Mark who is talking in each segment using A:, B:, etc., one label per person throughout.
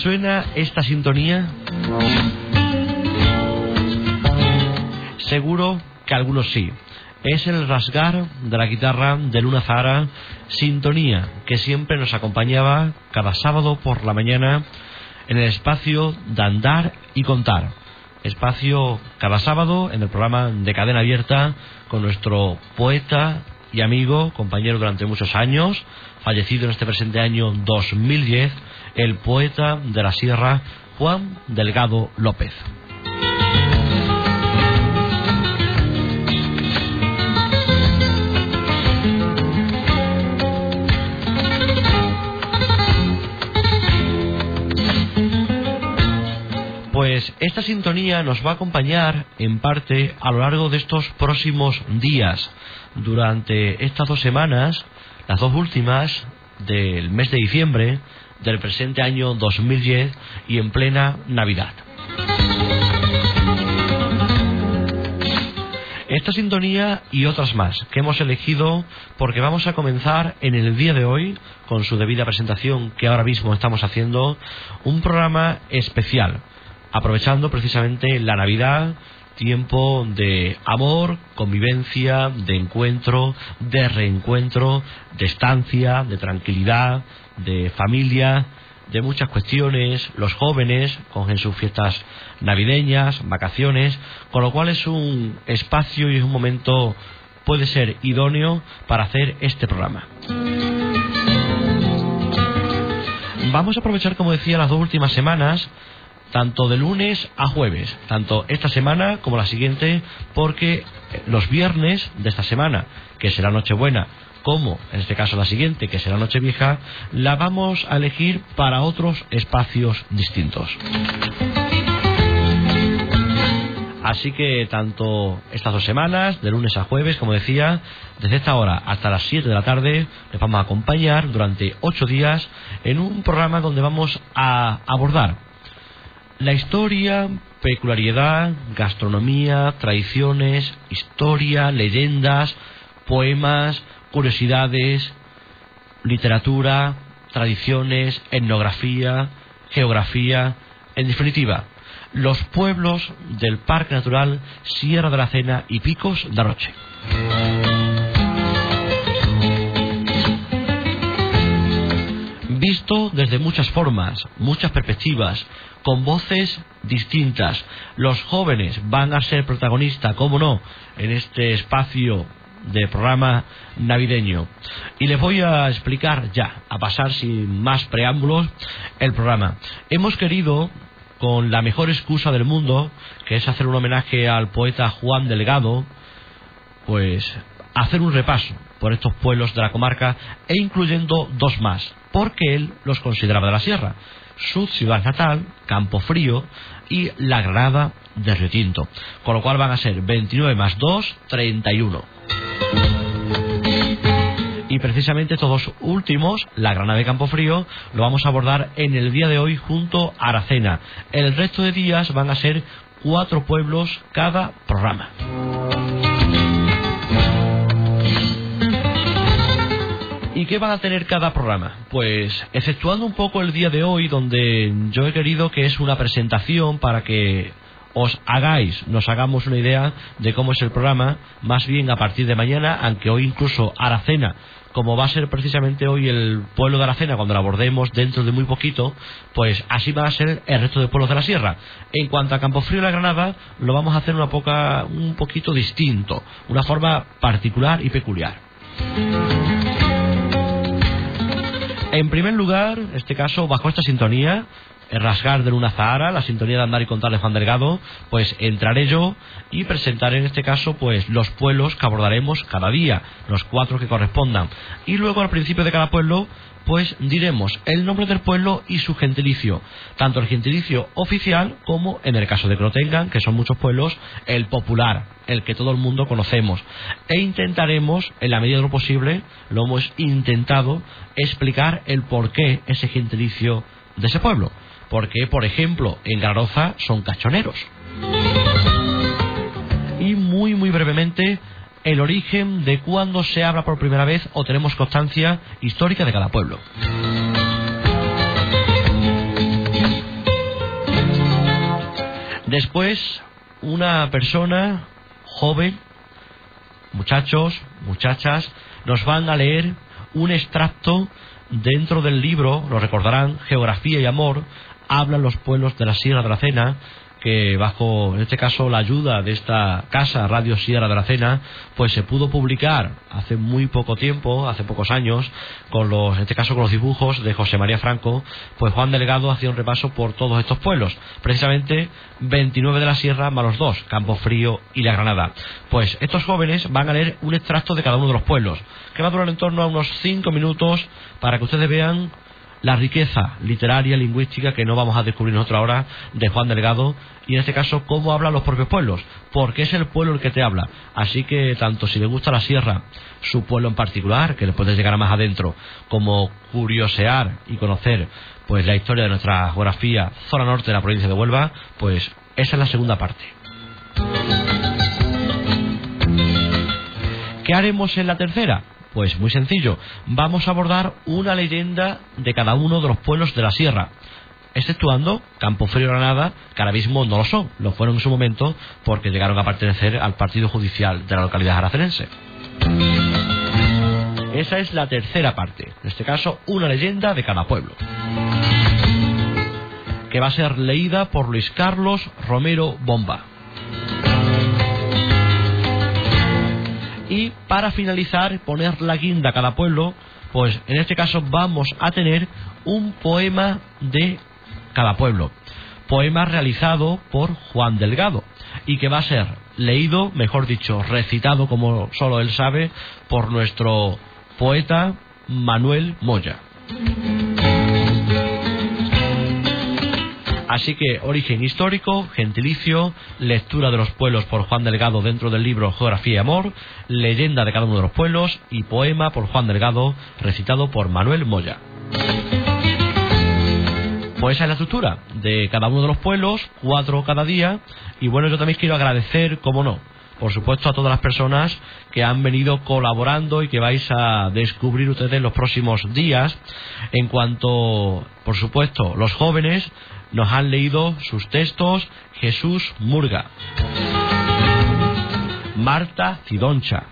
A: ¿Les suena esta sintonía? Seguro que algunos sí. Es el rasgar de la guitarra de Luna Zara, sintonía que siempre nos acompañaba cada sábado por la mañana en el espacio de andar y contar. Espacio cada sábado en el programa de cadena abierta con nuestro poeta y amigo, compañero durante muchos años, fallecido en este presente año 2010, el poeta de la Sierra, Juan Delgado López. Pues esta sintonía nos va a acompañar en parte a lo largo de estos próximos días. Durante estas dos semanas, las dos últimas del mes de diciembre del presente año 2010 y en plena Navidad. Esta sintonía y otras más que hemos elegido porque vamos a comenzar en el día de hoy, con su debida presentación que ahora mismo estamos haciendo, un programa especial aprovechando precisamente la Navidad, tiempo de amor, convivencia, de encuentro, de reencuentro, de estancia, de tranquilidad, de familia, de muchas cuestiones, los jóvenes cogen sus fiestas navideñas, vacaciones, con lo cual es un espacio y es un momento, puede ser idóneo para hacer este programa. Vamos a aprovechar, como decía, las dos últimas semanas tanto de lunes a jueves, tanto esta semana como la siguiente, porque los viernes de esta semana, que será Nochebuena, como en este caso la siguiente, que será Nochevieja, la vamos a elegir para otros espacios distintos. Así que tanto estas dos semanas, de lunes a jueves, como decía, desde esta hora hasta las 7 de la tarde, les vamos a acompañar durante ocho días en un programa donde vamos a abordar la historia, peculiaridad, gastronomía, tradiciones, historia, leyendas, poemas, curiosidades, literatura, tradiciones, etnografía, geografía, en definitiva, los pueblos del Parque Natural Sierra de la Cena y Picos de Roche. Visto desde muchas formas, muchas perspectivas, con voces distintas. Los jóvenes van a ser protagonistas, cómo no, en este espacio de programa navideño. Y les voy a explicar ya, a pasar sin más preámbulos, el programa. Hemos querido, con la mejor excusa del mundo, que es hacer un homenaje al poeta Juan Delgado, pues hacer un repaso por estos pueblos de la comarca e incluyendo dos más, porque él los consideraba de la sierra su ciudad natal, Campo Frío, y la Granada de Río Tinto. Con lo cual van a ser 29 más 2, 31. Y precisamente estos dos últimos, la Granada de Campo Frío, lo vamos a abordar en el día de hoy junto a Aracena. El resto de días van a ser cuatro pueblos cada programa. Qué van a tener cada programa? Pues exceptuando un poco el día de hoy, donde yo he querido que es una presentación para que os hagáis, nos hagamos una idea de cómo es el programa, más bien a partir de mañana, aunque hoy incluso Aracena, como va a ser precisamente hoy el pueblo de Aracena, cuando lo abordemos dentro de muy poquito, pues así va a ser el resto de pueblos de la sierra. En cuanto a Campofrío y la Granada, lo vamos a hacer una poca, un poquito distinto, una forma particular y peculiar. En primer lugar, este caso, bajo esta sintonía, rasgar de Luna Zahara, la sintonía de andar y contar de Juan Delgado, pues entraré yo y presentaré en este caso pues los pueblos que abordaremos cada día, los cuatro que correspondan. Y luego al principio de cada pueblo pues diremos el nombre del pueblo y su gentilicio, tanto el gentilicio oficial como en el caso de que lo tengan, que son muchos pueblos, el popular, el que todo el mundo conocemos. E intentaremos, en la medida de lo posible, lo hemos intentado, explicar el por qué ese gentilicio de ese pueblo. Porque, por ejemplo, en Garoza son cachoneros. Y muy, muy brevemente, el origen de cuándo se habla por primera vez o tenemos constancia histórica de cada pueblo. Después, una persona joven, muchachos, muchachas, nos van a leer un extracto dentro del libro, lo recordarán, Geografía y Amor, hablan los pueblos de la Sierra de la Cena, que bajo, en este caso, la ayuda de esta casa, Radio Sierra de la Cena, pues se pudo publicar hace muy poco tiempo, hace pocos años, con los, en este caso con los dibujos de José María Franco, pues Juan Delegado hacía un repaso por todos estos pueblos, precisamente 29 de la Sierra más los dos, Campo Frío y La Granada. Pues estos jóvenes van a leer un extracto de cada uno de los pueblos, que va a durar en torno a unos 5 minutos para que ustedes vean la riqueza literaria, lingüística que no vamos a descubrir nosotros ahora de Juan Delgado y en este caso cómo hablan los propios pueblos, porque es el pueblo el que te habla. Así que tanto si le gusta la sierra, su pueblo en particular, que le puedes llegar más adentro, como curiosear y conocer pues la historia de nuestra geografía, zona norte de la provincia de Huelva, pues esa es la segunda parte. ¿Qué haremos en la tercera? Pues muy sencillo, vamos a abordar una leyenda de cada uno de los pueblos de la sierra, exceptuando Frío y Granada, que ahora mismo no lo son, lo fueron en su momento porque llegaron a pertenecer al partido judicial de la localidad aracenense. Esa es la tercera parte, en este caso una leyenda de cada pueblo, que va a ser leída por Luis Carlos Romero Bomba. Y para finalizar, poner la guinda a cada pueblo, pues en este caso vamos a tener un poema de cada pueblo. Poema realizado por Juan Delgado y que va a ser leído, mejor dicho, recitado como solo él sabe, por nuestro poeta Manuel Moya. Así que origen histórico, gentilicio, lectura de los pueblos por Juan Delgado dentro del libro Geografía y Amor, leyenda de cada uno de los pueblos y poema por Juan Delgado recitado por Manuel Moya. Pues esa es la estructura de cada uno de los pueblos, cuatro cada día. Y bueno, yo también quiero agradecer, como no, por supuesto a todas las personas que han venido colaborando y que vais a descubrir ustedes en los próximos días. En cuanto, por supuesto, los jóvenes, nos han leído sus textos Jesús Murga, Marta Cidoncha,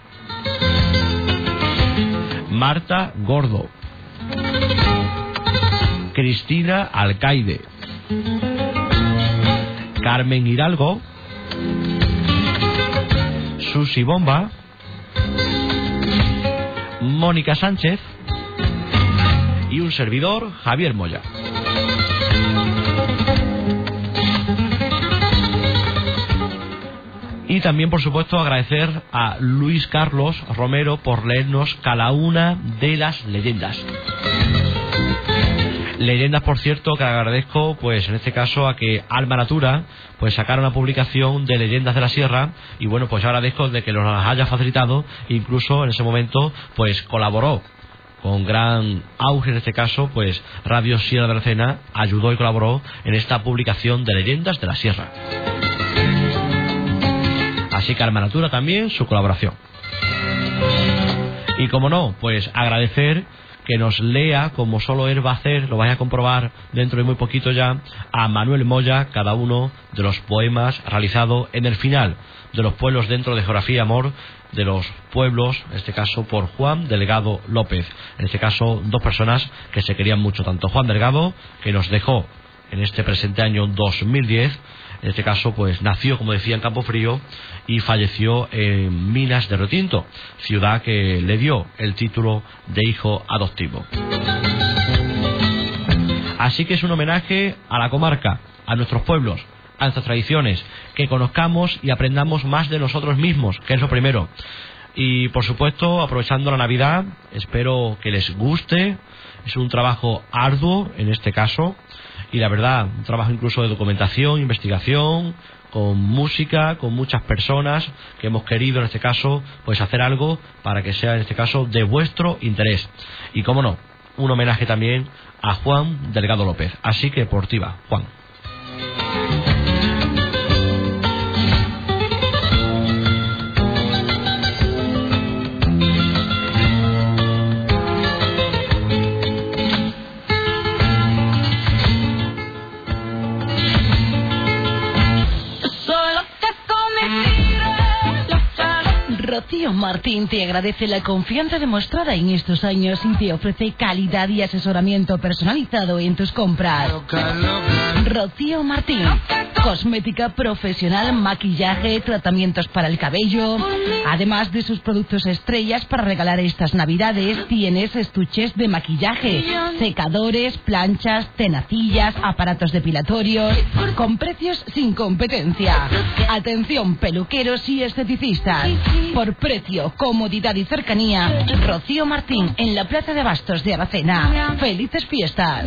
A: Marta Gordo, Cristina Alcaide, Carmen Hidalgo, Susi Bomba, Mónica Sánchez y un servidor, Javier Moya. Y también, por supuesto, agradecer a Luis Carlos Romero por leernos cada una de las leyendas. Leyendas, por cierto, que agradezco, pues en este caso, a que Alma Natura, pues sacara una publicación de leyendas de la sierra, y bueno, pues agradezco de que nos haya facilitado, incluso en ese momento, pues colaboró con gran auge en este caso, pues Radio Sierra de la Cena ayudó y colaboró en esta publicación de leyendas de la sierra. Así que también su colaboración. Y como no, pues agradecer que nos lea como solo él va a hacer, lo vais a comprobar dentro de muy poquito ya, a Manuel Moya cada uno de los poemas realizados en el final de los pueblos dentro de Geografía y Amor de los pueblos, en este caso por Juan Delgado López. En este caso, dos personas que se querían mucho, tanto Juan Delgado, que nos dejó en este presente año 2010, en este caso, pues nació, como decía, en Campo Frío y falleció en Minas de Retinto, ciudad que le dio el título de hijo adoptivo. Así que es un homenaje a la comarca, a nuestros pueblos, a nuestras tradiciones, que conozcamos y aprendamos más de nosotros mismos, que es lo primero. Y por supuesto, aprovechando la Navidad, espero que les guste. Es un trabajo arduo en este caso, y la verdad, un trabajo incluso de documentación, investigación, con música, con muchas personas que hemos querido en este caso pues hacer algo para que sea en este caso de vuestro interés. Y cómo no, un homenaje también a Juan Delgado López. Así que por ti va, Juan.
B: Martín te agradece la confianza demostrada en estos años y te ofrece calidad y asesoramiento personalizado en tus compras. Rocío Martín, cosmética profesional, maquillaje, tratamientos para el cabello. Además de sus productos estrellas para regalar estas navidades, tienes estuches de maquillaje, secadores, planchas, tenacillas, aparatos depilatorios, con precios sin competencia. Atención, peluqueros y esteticistas. Por comodidad y cercanía, Rocío Martín en la Plaza de Bastos de Aracena. Felices fiestas.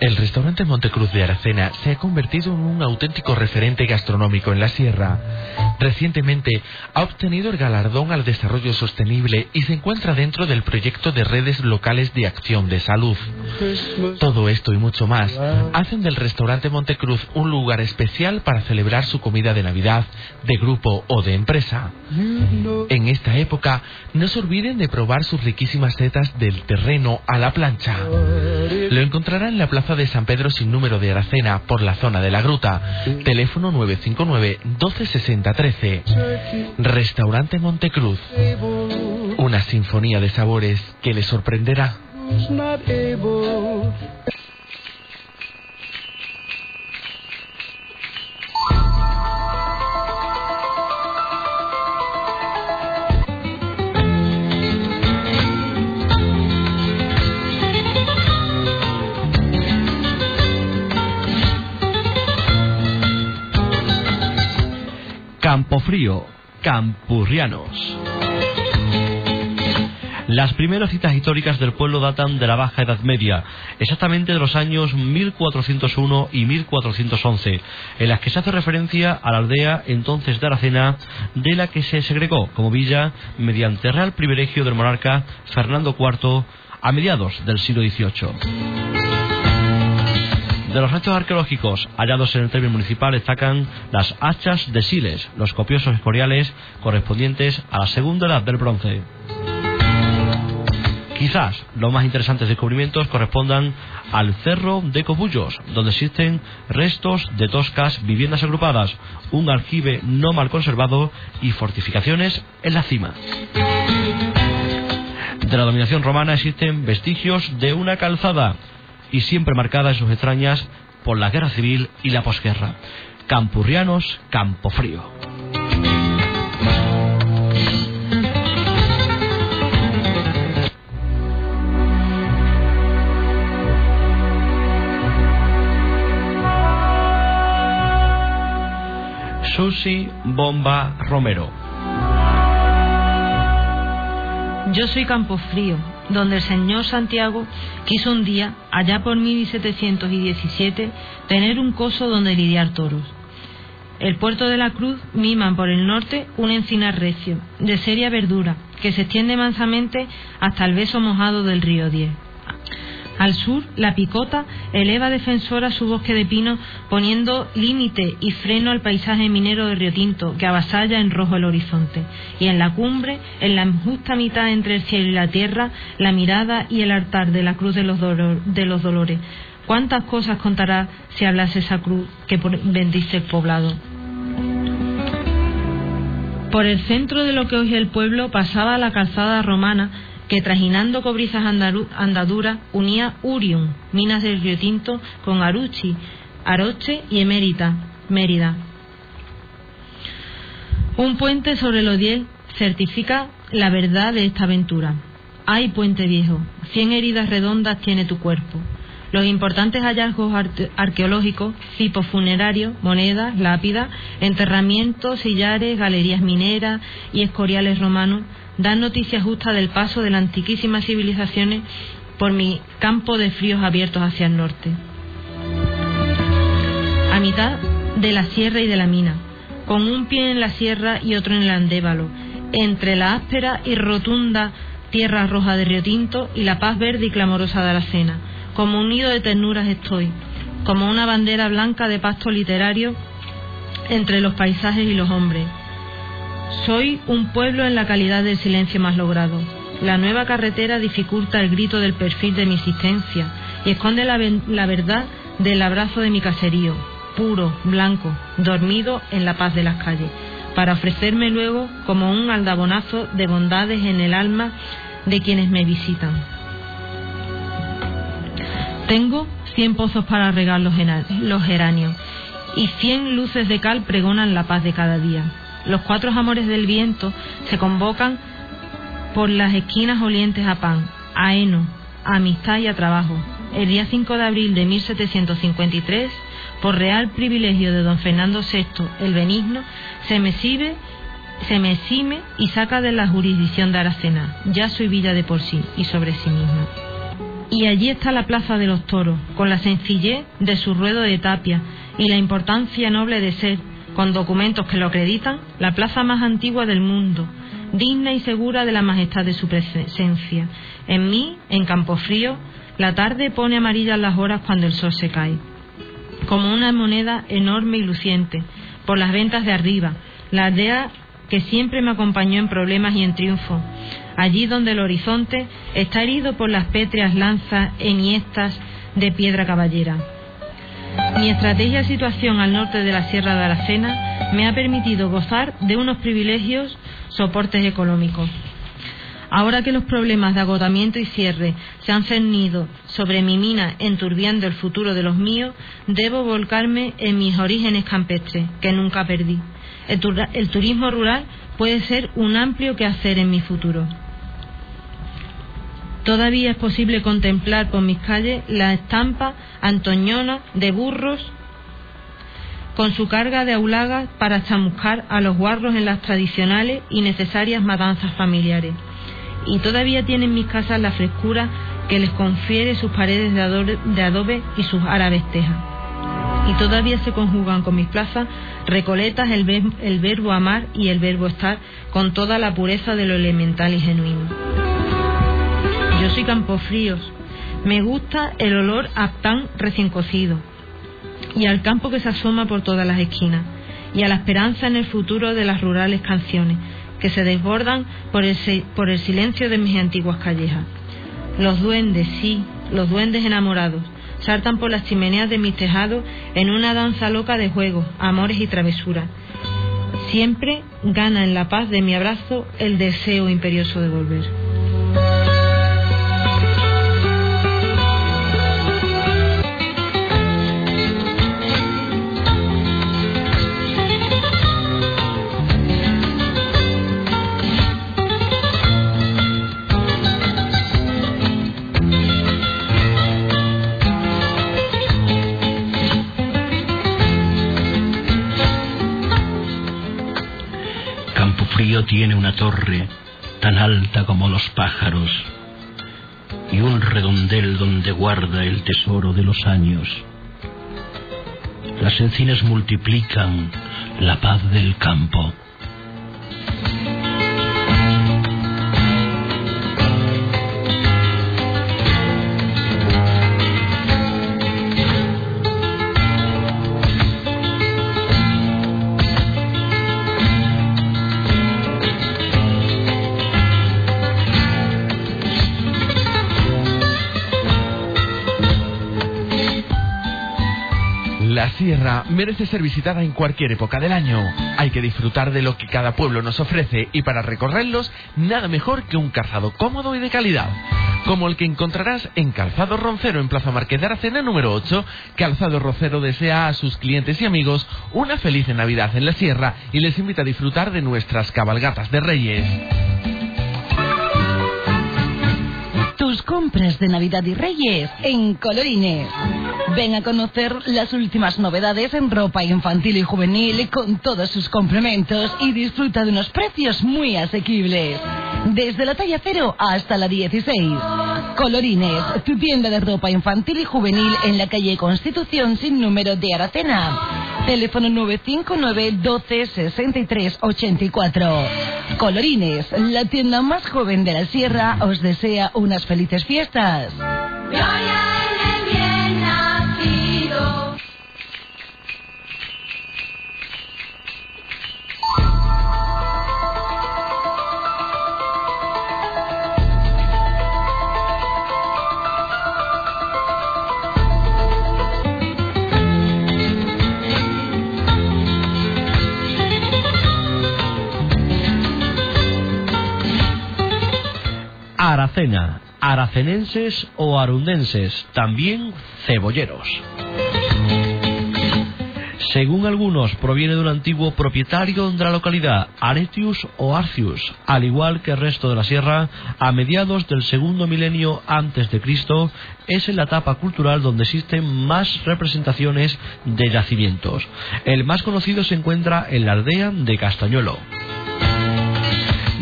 C: El restaurante Montecruz de Aracena se ha convertido en un auténtico referente gastronómico en la sierra. Recientemente ha obtenido el galardón al desarrollo sostenible y se encuentra dentro del proyecto de redes locales de acción de salud. Todo esto y mucho más hacen del restaurante Montecruz un lugar especial para celebrar su comida de Navidad, de grupo o de empresa. En esta época, no se olviden de probar sus riquísimas setas del terreno a la plancha. Lo encontrará en la plaza de San Pedro sin número de Aracena por la zona de la gruta. Teléfono 959 1260 13. Restaurante Montecruz. Una sinfonía de sabores que le sorprenderá.
A: Campofrío, Campurrianos. Las primeras citas históricas del pueblo datan de la Baja Edad Media, exactamente de los años 1401 y 1411, en las que se hace referencia a la aldea entonces de Aracena, de la que se segregó como villa mediante real privilegio del monarca Fernando IV a mediados del siglo XVIII. De los restos arqueológicos hallados en el término municipal destacan las hachas de Siles, los copiosos escoriales correspondientes a la segunda edad del bronce. Quizás los más interesantes descubrimientos correspondan al Cerro de Cobullos, donde existen restos de toscas viviendas agrupadas, un aljibe no mal conservado y fortificaciones en la cima. De la dominación romana existen vestigios de una calzada, y siempre marcada en sus extrañas por la guerra civil y la posguerra. Campurrianos, Campo Frío. Susi Bomba Romero.
D: Yo soy Campofrío, donde el señor Santiago quiso un día, allá por 1717, tener un coso donde lidiar toros. El puerto de la Cruz miman por el norte un encinar recio, de seria verdura, que se extiende mansamente hasta el beso mojado del río Diez. Al sur, la picota eleva defensora su bosque de pino, poniendo límite y freno al paisaje minero de Río Tinto, que avasalla en rojo el horizonte. Y en la cumbre, en la justa mitad entre el cielo y la tierra, la mirada y el altar de la cruz de los, de los dolores. ¿Cuántas cosas contará si hablase esa cruz que bendice el poblado? Por el centro de lo que hoy es el pueblo pasaba la calzada romana que trajinando cobrizas andaduras unía Urium, minas del Río Tinto, con Aruchi, Aroche y Emérita, Mérida. Un puente sobre el Odiel certifica la verdad de esta aventura. Ay, puente viejo, cien heridas redondas tiene tu cuerpo. Los importantes hallazgos arqueológicos, tipos funerarios, monedas, lápidas, enterramientos, sillares, galerías mineras y escoriales romanos dan noticia justa del paso de las antiquísimas civilizaciones por mi campo de fríos abiertos hacia el norte. A mitad de la sierra y de la mina, con un pie en la sierra y otro en el andévalo, entre la áspera y rotunda tierra roja de Río Tinto y la paz verde y clamorosa de Aracena. Como un nido de ternuras estoy, como una bandera blanca de pasto literario entre los paisajes y los hombres soy un pueblo en la calidad del silencio más logrado. La nueva carretera dificulta el grito del perfil de mi existencia y esconde la, verdad del abrazo de mi caserío. puro, blanco, dormido en la paz de las calles, para ofrecerme luego como un aldabonazo de bondades en el alma de quienes me visitan. Tengo cien pozos para regar los, geranios y cien luces de cal pregonan la paz de cada día. Los cuatro amores del viento se convocan por las esquinas olientes a pan, a heno, a amistad y a trabajo. El día 5 de abril de 1753, por real privilegio de don Fernando VI el Benigno, se me exhibe se me exime y saca de la jurisdicción de Aracena, ya soy villa de por sí y sobre sí misma. Y allí está la plaza de los toros, con la sencillez de su ruedo de tapia y la importancia noble de ser, con documentos que lo acreditan, la plaza más antigua del mundo, digna y segura de la majestad de su presencia. En mí, en Campofrío, la tarde pone amarillas las horas cuando el sol se cae, como una moneda enorme y luciente, por las ventas de arriba, la aldea que siempre me acompañó en problemas y en triunfo, allí donde el horizonte está herido por las pétreas lanzas enhiestas de piedra caballera. Mi estrategia situación al norte de la Sierra de Aracena me ha permitido gozar de unos privilegios soportes económicos. Ahora que los problemas de agotamiento y cierre se han cernido sobre mi mina enturbiando el futuro de los míos, debo volcarme en mis orígenes campestres, que nunca perdí. El, turismo rural puede ser un amplio quehacer en mi futuro. Todavía es posible contemplar por mis calles la estampa antoñona de burros con su carga de aulagas para chamuscar a los guarros en las tradicionales y necesarias matanzas familiares. Y todavía tienen mis casas la frescura que les confiere sus paredes de adobe, y sus árabes tejas. Y todavía se conjugan con mis plazas recoletas el, el verbo amar y el verbo estar con toda la pureza de lo elemental y genuino. Yo soy Campofríos. Me gusta el olor a pan recién cocido, y al campo que se asoma por todas las esquinas, y a la esperanza en el futuro de las rurales canciones, que se desbordan por el, por el silencio de mis antiguas callejas. Los duendes, sí, los duendes enamorados, saltan por las chimeneas de mis tejados en una danza loca de juegos, amores y travesuras. Siempre gana en la paz de mi abrazo el deseo imperioso de volver.
E: Una torre tan alta como los pájaros y un redondel donde guarda el tesoro de los años. Las encinas multiplican la paz del campo.
C: Sierra merece ser visitada en cualquier época del año. Hay que disfrutar de lo que cada pueblo nos ofrece y para recorrerlos nada mejor que un calzado cómodo y de calidad. Como el que encontrarás en Calzado Roncero en Plaza Marqués de Aracena número 8, Calzado Roncero desea a sus clientes y amigos una feliz Navidad en la sierra y les invita a disfrutar de nuestras cabalgatas de Reyes.
B: Tus compras de Navidad y Reyes en Colorines. Ven a conocer las últimas novedades en ropa infantil y juvenil con todos sus complementos y disfruta de unos precios muy asequibles. Desde la talla 0 hasta la 16. Colorines, tu tienda de ropa infantil y juvenil en la calle Constitución sin número de Aracena. Teléfono 959 12 63 84. Colorines, la tienda más joven de la sierra, os desea unas felices fiestas.
A: Aracena, aracenenses o arundenses, también cebolleros. Según algunos, proviene de un antiguo propietario de la localidad, Aretius o Arcius, al igual que el resto de la sierra, a mediados del segundo milenio antes de Cristo, es en la etapa cultural donde existen más representaciones de yacimientos. El más conocido se encuentra en la aldea de Castañuelo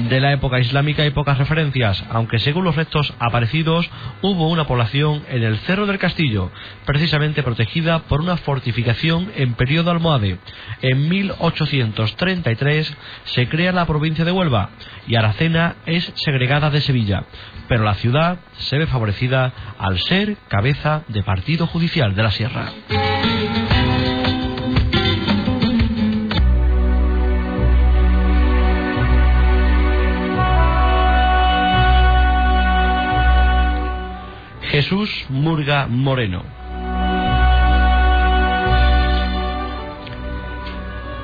A: de la época islámica hay pocas referencias, aunque según los restos aparecidos hubo una población en el Cerro del Castillo, precisamente protegida por una fortificación en periodo almohade. En 1833 se crea la provincia de Huelva y Aracena es segregada de Sevilla, pero la ciudad se ve favorecida al ser cabeza de partido judicial de la Sierra. Jesús Murga Moreno.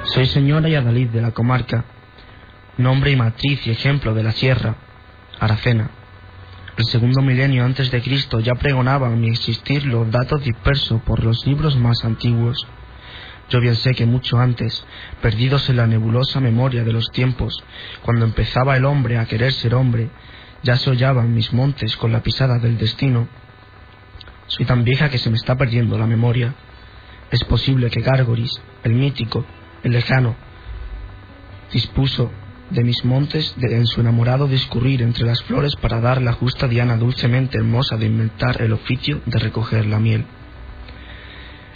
F: Soy señora y adalid de la comarca, nombre y matriz y ejemplo de la sierra, Aracena. El segundo milenio antes de Cristo ya pregonaban mi existir los datos dispersos por los libros más antiguos. Yo bien sé que mucho antes, perdidos en la nebulosa memoria de los tiempos, cuando empezaba el hombre a querer ser hombre, ya se hollaban mis montes con la pisada del destino. Soy tan vieja que se me está perdiendo la memoria. Es posible que Gárgoris, el mítico, el lejano, dispuso de mis montes de, en su enamorado discurrir entre las flores para dar la justa diana dulcemente hermosa de inventar el oficio de recoger la miel.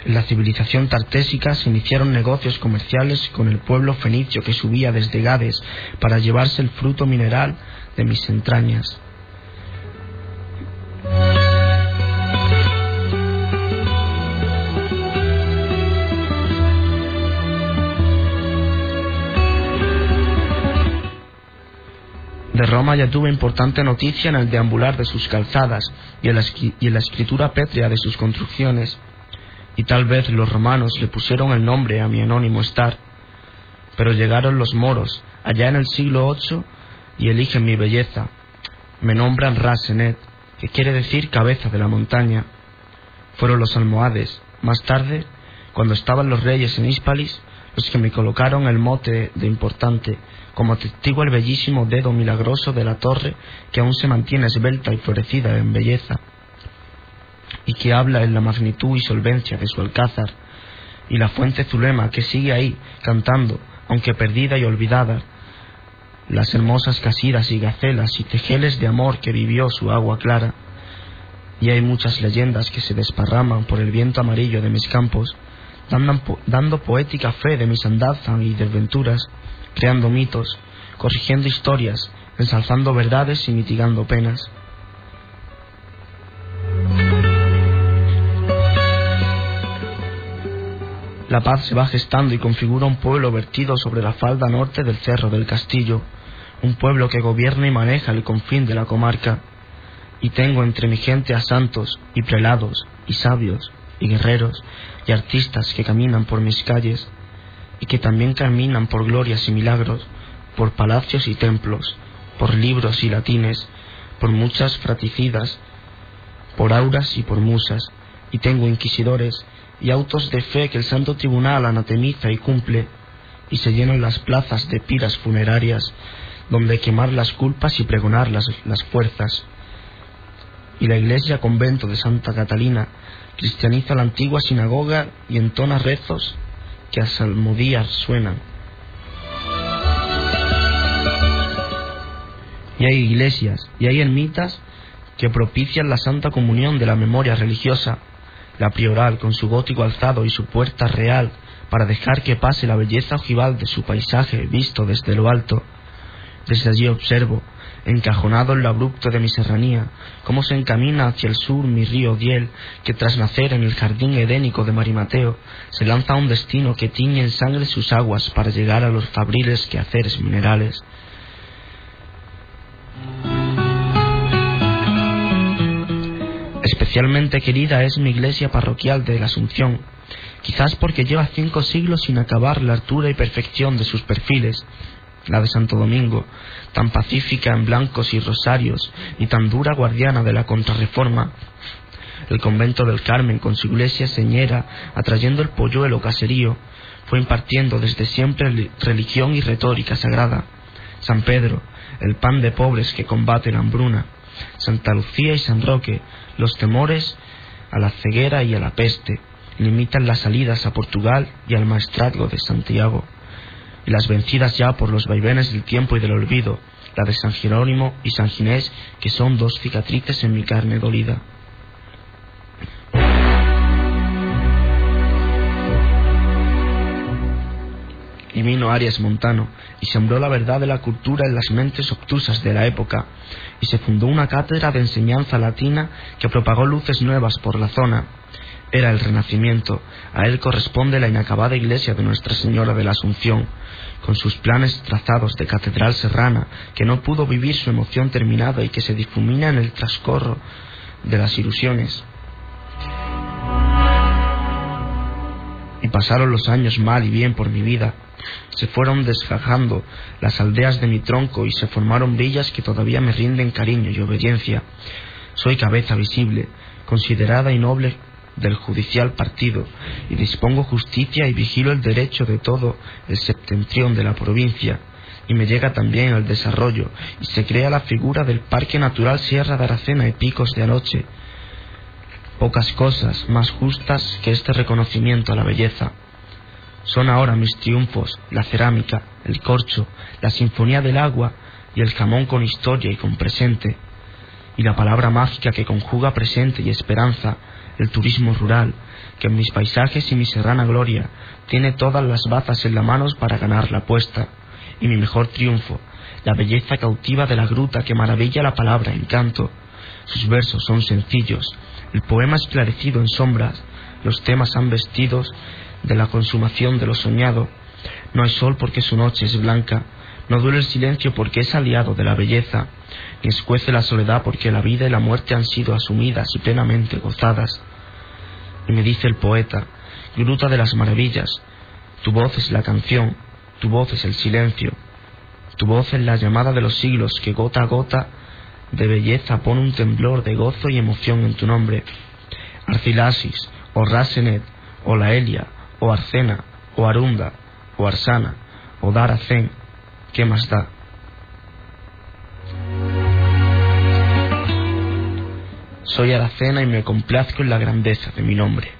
F: En la civilización tartésica se iniciaron negocios comerciales con el pueblo fenicio que subía desde Gades para llevarse el fruto mineral de mis entrañas. De Roma ya tuve importante noticia en el deambular de sus calzadas y en, la, escritura pétrea de sus construcciones, y tal vez los romanos le pusieron el nombre a mi anónimo estar, pero llegaron los moros allá en el siglo VIII y eligen mi belleza. Me nombran Rasenet, que quiere decir cabeza de la montaña. Fueron los almohades. Más tarde, cuando estaban los reyes en Hispalis, los que me colocaron el mote de importante, como testigo el bellísimo dedo milagroso de la torre que aún se mantiene esbelta y florecida en belleza, y que habla en la magnitud y solvencia de su alcázar, y la fuente Zulema que sigue ahí cantando, aunque perdida y olvidada, las hermosas casidas y gacelas y tejeles de amor que vivió su agua clara. Y hay muchas leyendas que se desparraman por el viento amarillo de mis campos, dando, poética fe de mis andanzas y desventuras, creando mitos, corrigiendo historias, ensalzando verdades y mitigando penas. La paz se va gestando y configura un pueblo vertido sobre la falda norte del cerro del castillo, un pueblo que gobierna y maneja el confín de la comarca, y tengo entre mi gente a santos y prelados y sabios y guerreros y artistas que caminan por mis calles y que también caminan por glorias y milagros, por palacios y templos, por libros y latines, por muchas fraticidas, por auras y por musas, y tengo inquisidores y autos de fe que el santo tribunal anatemiza y cumple, y se llenan las plazas de piras funerarias donde quemar las culpas y pregonar las, las fuerzas. Y la iglesia convento de Santa Catalina cristianiza la antigua sinagoga y entona rezos que a salmodías suenan. Y hay iglesias y hay ermitas que propician la santa comunión de la memoria religiosa, la prioral con su gótico alzado y su puerta real para dejar que pase la belleza ojival de su paisaje visto desde lo alto desde allí observo, encajonado en lo abrupto de mi serranía, cómo se encamina hacia el sur mi río Diel, que tras nacer en el jardín edénico de Marimateo, se lanza a un destino que tiñe en sangre sus aguas para llegar a los fabriles quehaceres minerales. Especialmente querida es mi iglesia parroquial de la Asunción, quizás porque lleva cinco siglos sin acabar la altura y perfección de sus perfiles, la de Santo Domingo, tan pacífica en blancos y rosarios y tan dura guardiana de la contrarreforma, el convento del Carmen con su iglesia señera atrayendo el polluelo caserío, fue impartiendo desde siempre religión y retórica sagrada. San Pedro, el pan de pobres que combate la hambruna. Santa Lucía y San Roque, los temores a la ceguera y a la peste, limitan las salidas a Portugal y al maestrazgo de Santiago, y las vencidas ya por los vaivenes del tiempo y del olvido, la de San Jerónimo y San Ginés, que son dos cicatrices en mi carne dolida. y vino Arias Montano, y sembró la verdad de la cultura en las mentes obtusas de la época, y se fundó una cátedra de enseñanza latina que propagó luces nuevas por la zona. Era el Renacimiento, a él corresponde la inacabada iglesia de Nuestra Señora de la Asunción, con sus planes trazados de catedral serrana, que no pudo vivir su emoción terminada y que se difumina en el transcorro de las ilusiones. Y pasaron los años mal y bien por mi vida, se fueron desgajando las aldeas de mi tronco y se formaron villas que todavía me rinden cariño y obediencia. Soy cabeza visible, considerada y noble del judicial partido, y dispongo justicia y vigilo el derecho de todo el septentrión de la provincia, y me llega también el desarrollo, y se crea la figura del Parque Natural Sierra de Aracena y Picos de Anoche. Pocas cosas más justas que este reconocimiento a la belleza. Son ahora mis triunfos la cerámica, el corcho, la sinfonía del agua y el jamón con historia y con presente, y la palabra mágica que conjuga presente y esperanza, el turismo rural, que en mis paisajes y mi serrana gloria tiene todas las bazas en la manos para ganar la apuesta, y mi mejor triunfo, la belleza cautiva de la gruta que maravilla la palabra en canto. Sus versos son sencillos, el poema esclarecido en sombras, los temas han vestidos de la consumación de lo soñado. No hay sol porque su noche es blanca, no duele el silencio porque es aliado de la belleza, ni escuece la soledad porque la vida y la muerte han sido asumidas y plenamente gozadas. Y me dice el poeta, gruta de las maravillas, tu voz es la canción, tu voz es el silencio, tu voz es la llamada de los siglos que gota a gota de belleza pone un temblor de gozo y emoción en tu nombre. Arcilasis, o Rasenet, o la Elia, o Arcena, o Arunda, o Arsana, o Daracén, ¿qué más da? Soy Aracena y me complazco en la grandeza de mi nombre.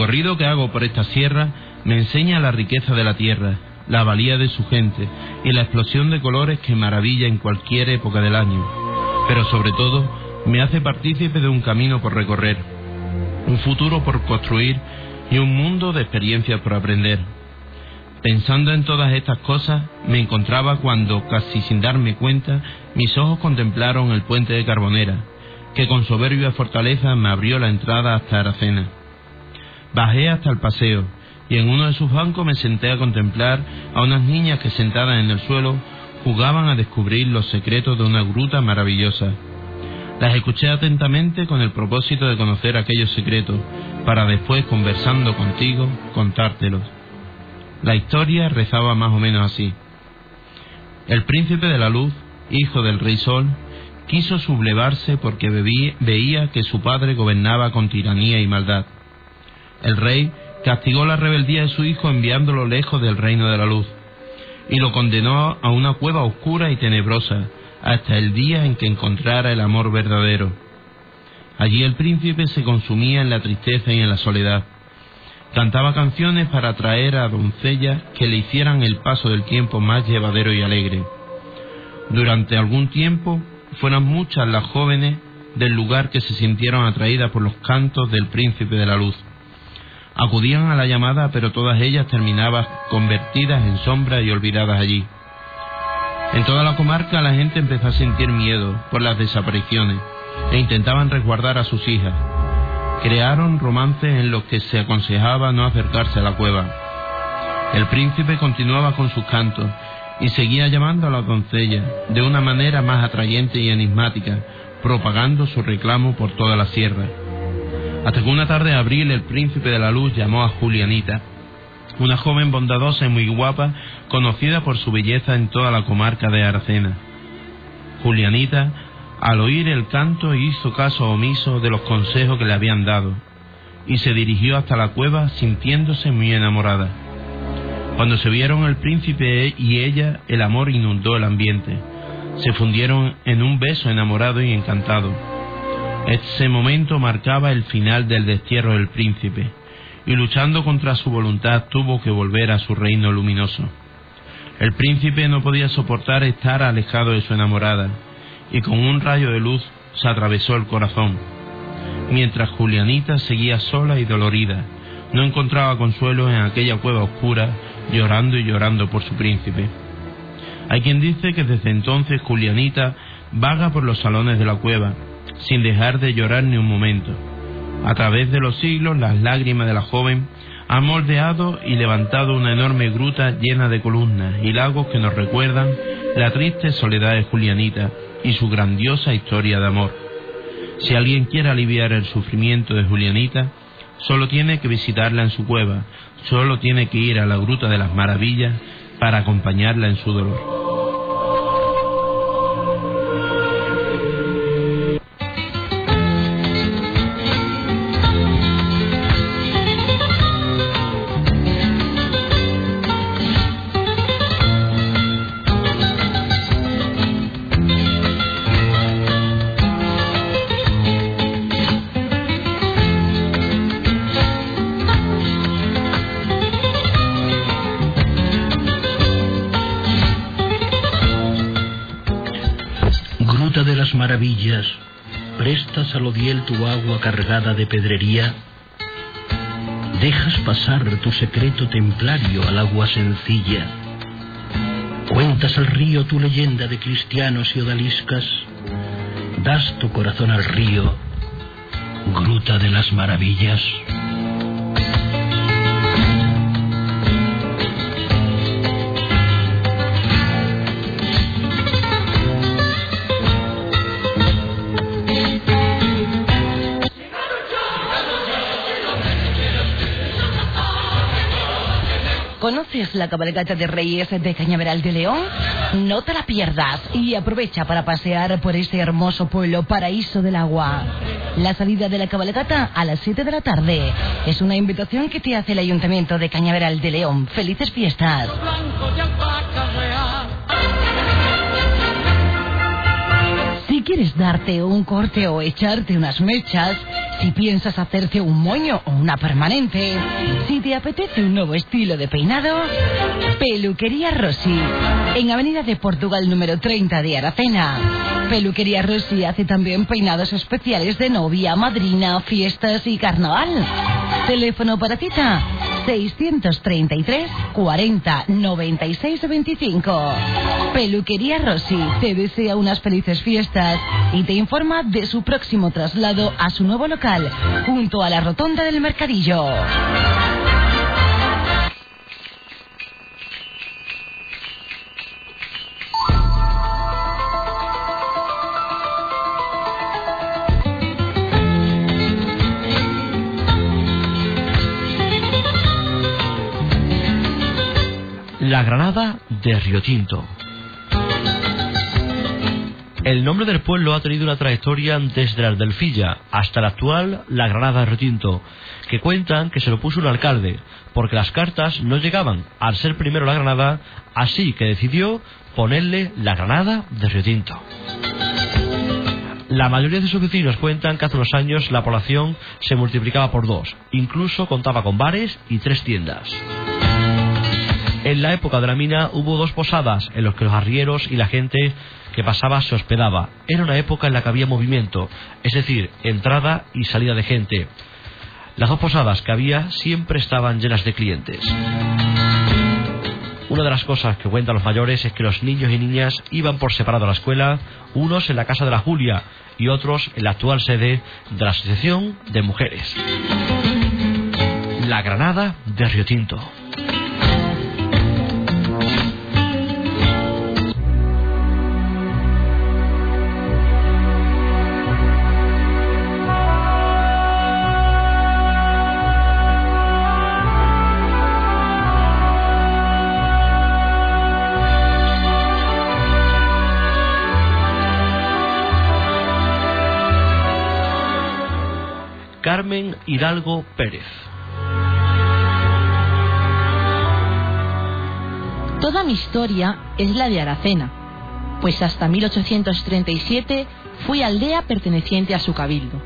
G: recorrido que hago por esta sierra me enseña la riqueza de la tierra, la valía de su gente y la explosión de colores que maravilla en cualquier época del año. Pero sobre todo me hace partícipe de un camino por recorrer, un futuro por construir y un mundo de experiencias por aprender. Pensando en todas estas cosas, me encontraba cuando, casi sin darme cuenta, mis ojos contemplaron el puente de Carbonera, que con soberbia fortaleza me abrió la entrada hasta Aracena. Bajé hasta el paseo y en uno de sus bancos me senté a contemplar a unas niñas que sentadas en el suelo jugaban a descubrir los secretos de una gruta maravillosa. Las escuché atentamente con el propósito de conocer aquellos secretos, para después, conversando contigo, contártelos. La historia rezaba más o menos así. El príncipe de la luz, hijo del rey sol, quiso sublevarse porque veía que su padre gobernaba con tiranía y maldad. El rey castigó la rebeldía de su hijo enviándolo lejos del reino de la luz y lo condenó a una cueva oscura y tenebrosa hasta el día en que encontrara el amor verdadero. Allí el príncipe se consumía en la tristeza y en la soledad. Cantaba canciones para atraer a doncellas que le hicieran el paso del tiempo más llevadero y alegre. Durante algún tiempo fueron muchas las jóvenes del lugar que se sintieron atraídas por los cantos del príncipe de la luz. Acudían a la llamada, pero todas ellas terminaban convertidas en sombras y olvidadas allí. En toda la comarca la gente empezó a sentir miedo por las desapariciones e intentaban resguardar a sus hijas. Crearon romances en los que se aconsejaba no acercarse a la cueva. El príncipe continuaba con sus cantos y seguía llamando a la doncella de una manera más atrayente y enigmática, propagando su reclamo por toda la sierra. Hasta que una tarde de abril el príncipe de la luz llamó a Julianita, una joven bondadosa y muy guapa, conocida por su belleza en toda la comarca de Aracena. Julianita, al oír el canto, hizo caso omiso de los consejos que le habían dado, y se dirigió hasta la cueva sintiéndose muy enamorada. Cuando se vieron el príncipe y ella, el amor inundó el ambiente. Se fundieron en un beso enamorado y encantado. Ese momento marcaba el final del destierro del príncipe, y luchando contra su voluntad tuvo que volver a su reino luminoso. El príncipe no podía soportar estar alejado de su enamorada, y con un rayo de luz se atravesó el corazón, mientras Julianita seguía sola y dolorida, no encontraba consuelo en aquella cueva oscura, llorando y llorando por su príncipe. Hay quien dice que desde entonces Julianita vaga por los salones de la cueva, sin dejar de llorar ni un momento. A través de los siglos, las lágrimas de la joven han moldeado y levantado una enorme gruta llena de columnas y lagos que nos recuerdan la triste soledad de Julianita y su grandiosa historia de amor. Si alguien quiere aliviar el sufrimiento de Julianita, solo tiene que visitarla en su cueva, solo tiene que ir a la Gruta de las Maravillas para acompañarla en su dolor.
E: Odiel tu agua cargada de pedrería, dejas pasar tu secreto templario al agua sencilla, cuentas al río tu leyenda de cristianos y odaliscas, das tu corazón al río, gruta de las maravillas.
B: ¿Conoces la cabalgata de Reyes de Cañaveral de León? No te la pierdas y aprovecha para pasear por este hermoso pueblo paraíso del agua. La salida de la cabalgata a las 7 de la tarde es una invitación que te hace el Ayuntamiento de Cañaveral de León. ¡Felices fiestas! Si quieres darte un corte o echarte unas mechas, si piensas hacerte un moño o una permanente, si te apetece un nuevo estilo de peinado, Peluquería Rossi, en Avenida de Portugal número 30 de Aracena. Peluquería Rossi hace también peinados especiales de novia, madrina, fiestas y carnaval. Teléfono para cita 633 40 96 25. Peluquería Rossi te desea unas felices fiestas y te informa de su próximo traslado a su nuevo local junto a la rotonda del Mercadillo.
A: La Granada de Río Tinto. El nombre del pueblo ha tenido una trayectoria desde la Aldelfilla hasta la actual La Granada de Río Tinto, que cuentan que se lo puso un alcalde, porque las cartas no llegaban al ser primero la Granada, así que decidió ponerle La Granada de Río Tinto. La mayoría de sus vecinos cuentan que hace unos años la población se multiplicaba por dos, incluso contaba con bares y tres tiendas. En la época de la mina hubo dos posadas en los que los arrieros y la gente que pasaba se hospedaba. Era una época en la que había movimiento, es decir, entrada y salida de gente. Las dos posadas que había siempre estaban llenas de clientes. Una de las cosas que cuentan los mayores es que los niños y niñas iban por separado a la escuela, unos en la casa de la Julia y otros en la actual sede de la Asociación de Mujeres. La Granada de Río Tinto. Hidalgo Pérez.
H: Toda mi historia es la de Aracena, pues hasta 1837 fui aldea perteneciente a su cabildo.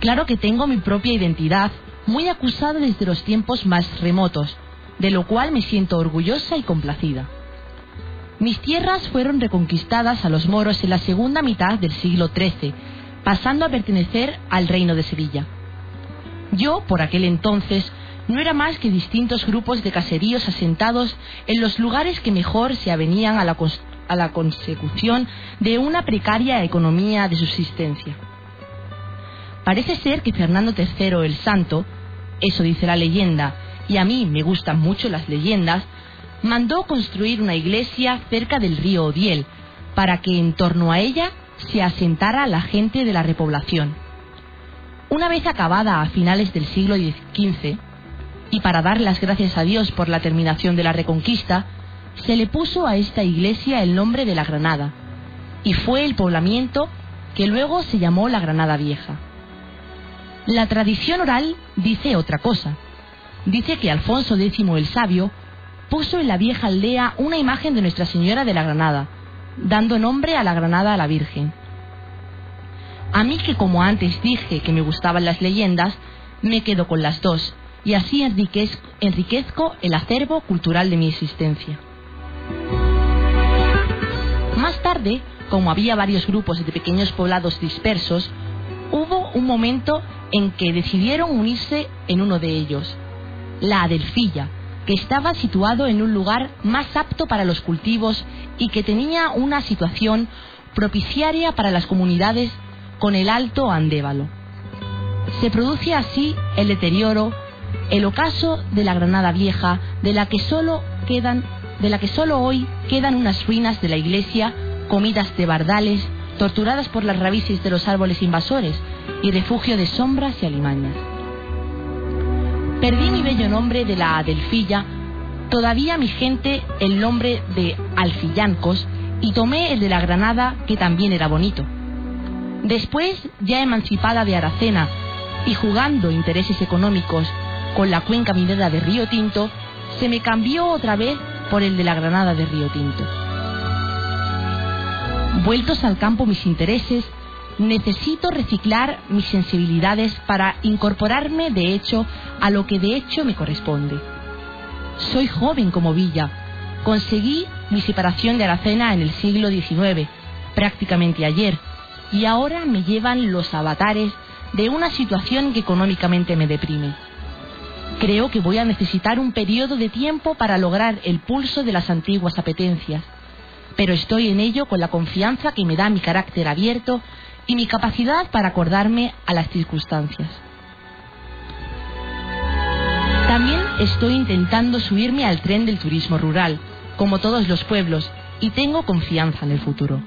H: Claro que tengo mi propia identidad, muy acusada desde los tiempos más remotos, de lo cual me siento orgullosa y complacida. Mis tierras fueron reconquistadas a los moros en la segunda mitad del siglo XIII, pasando a pertenecer al reino de Sevilla. Yo, por aquel entonces, no era más que distintos grupos de caseríos asentados en los lugares que mejor se avenían a la, a la consecución de una precaria economía de subsistencia. Parece ser que Fernando III el Santo, eso dice la leyenda, y a mí me gustan mucho las leyendas, mandó construir una iglesia cerca del río Odiel, para que en torno a ella se asentara la gente de la repoblación. Una vez acabada a finales del siglo XV, y para dar las gracias a Dios por la terminación de la reconquista, se le puso a esta iglesia el nombre de la Granada, y fue el poblamiento que luego se llamó la Granada Vieja. La tradición oral dice otra cosa. Dice que Alfonso X el Sabio puso en la vieja aldea una imagen de Nuestra Señora de la Granada, dando nombre a la Granada a la Virgen. A mí que como antes dije que me gustaban las leyendas, me quedo con las dos y así enriquezco, el acervo cultural de mi existencia. Más tarde, como había varios grupos de pequeños poblados dispersos, hubo un momento en que decidieron unirse en uno de ellos, la Adelfilla, que estaba situado en un lugar más apto para los cultivos y que tenía una situación propiciaria para las comunidades con el alto andévalo. Se produce así el deterioro, el ocaso de la Granada Vieja, de la que solo quedan, de la que solo hoy quedan unas ruinas de la iglesia, comidas de bardales, torturadas por las raíces de los árboles invasores y refugio de sombras y alimañas. Perdí mi bello nombre de la Adelfilla, todavía mi gente el nombre de Alfillancos y tomé el de la Granada, que también era bonito. Después, ya emancipada de Aracena y jugando intereses económicos con la cuenca minera de Río Tinto, se me cambió otra vez por el de la Granada de Río Tinto. Vueltos al campo mis intereses, necesito reciclar mis sensibilidades para incorporarme de hecho a lo que de hecho me corresponde. Soy joven como Villa. Conseguí mi separación de Aracena en el siglo XIX, prácticamente ayer, y ahora me llevan los avatares de una situación que económicamente me deprime. Creo que voy a necesitar un periodo de tiempo para lograr el pulso de las antiguas apetencias, pero estoy en ello con la confianza que me da mi carácter abierto y mi capacidad para acordarme a las circunstancias. También estoy intentando subirme al tren del turismo rural, como todos los pueblos, y tengo confianza en el futuro.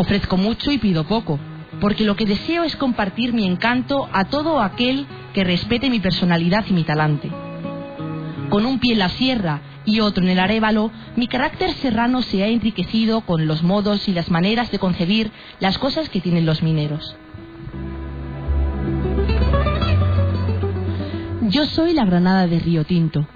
H: Ofrezco mucho y pido poco, porque lo que deseo es compartir mi encanto a todo aquel que respete mi personalidad y mi talante. Con un pie en la sierra y otro en el arévalo, mi carácter serrano se ha enriquecido con los modos y las maneras de concebir las cosas que tienen los mineros. Yo soy la Granada de Río Tinto.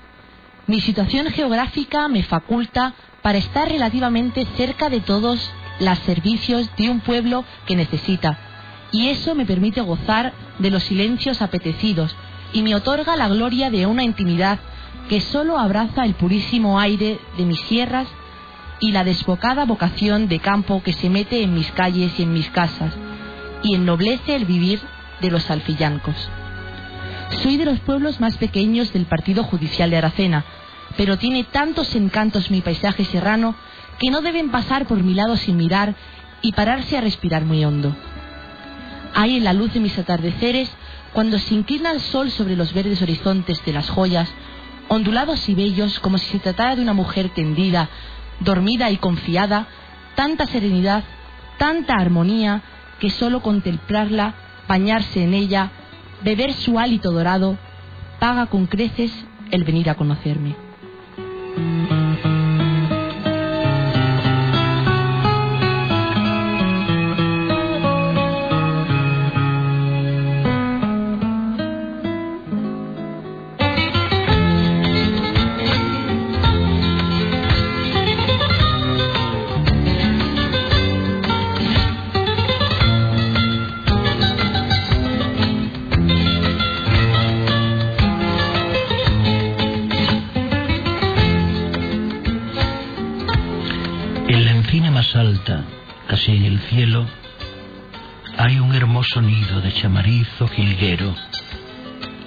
H: Mi situación geográfica me faculta para estar relativamente cerca de todos los servicios de un pueblo que necesita, y eso me permite gozar de los silencios apetecidos y me otorga la gloria de una intimidad que solo abraza el purísimo aire de mis sierras y la desbocada vocación de campo que se mete en mis calles y en mis casas, y ennoblece el vivir de los alfillancos. Soy de los pueblos más pequeños del partido judicial de Aracena, pero tiene tantos encantos mi paisaje serrano que no deben pasar por mi lado sin mirar y pararse a respirar muy hondo. Hay en la luz de mis atardeceres, cuando se inclina el sol sobre los verdes horizontes de las joyas, ondulados y bellos como si se tratara de una mujer tendida, dormida y confiada, tanta serenidad, tanta armonía, que solo contemplarla, bañarse en ella, beber su hálito dorado, paga con creces el venir a conocerme.
E: De chamariz o jilguero.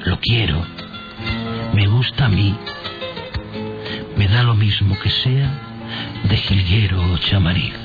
E: Lo quiero, me gusta a mí, me da lo mismo que sea de jilguero o chamariz.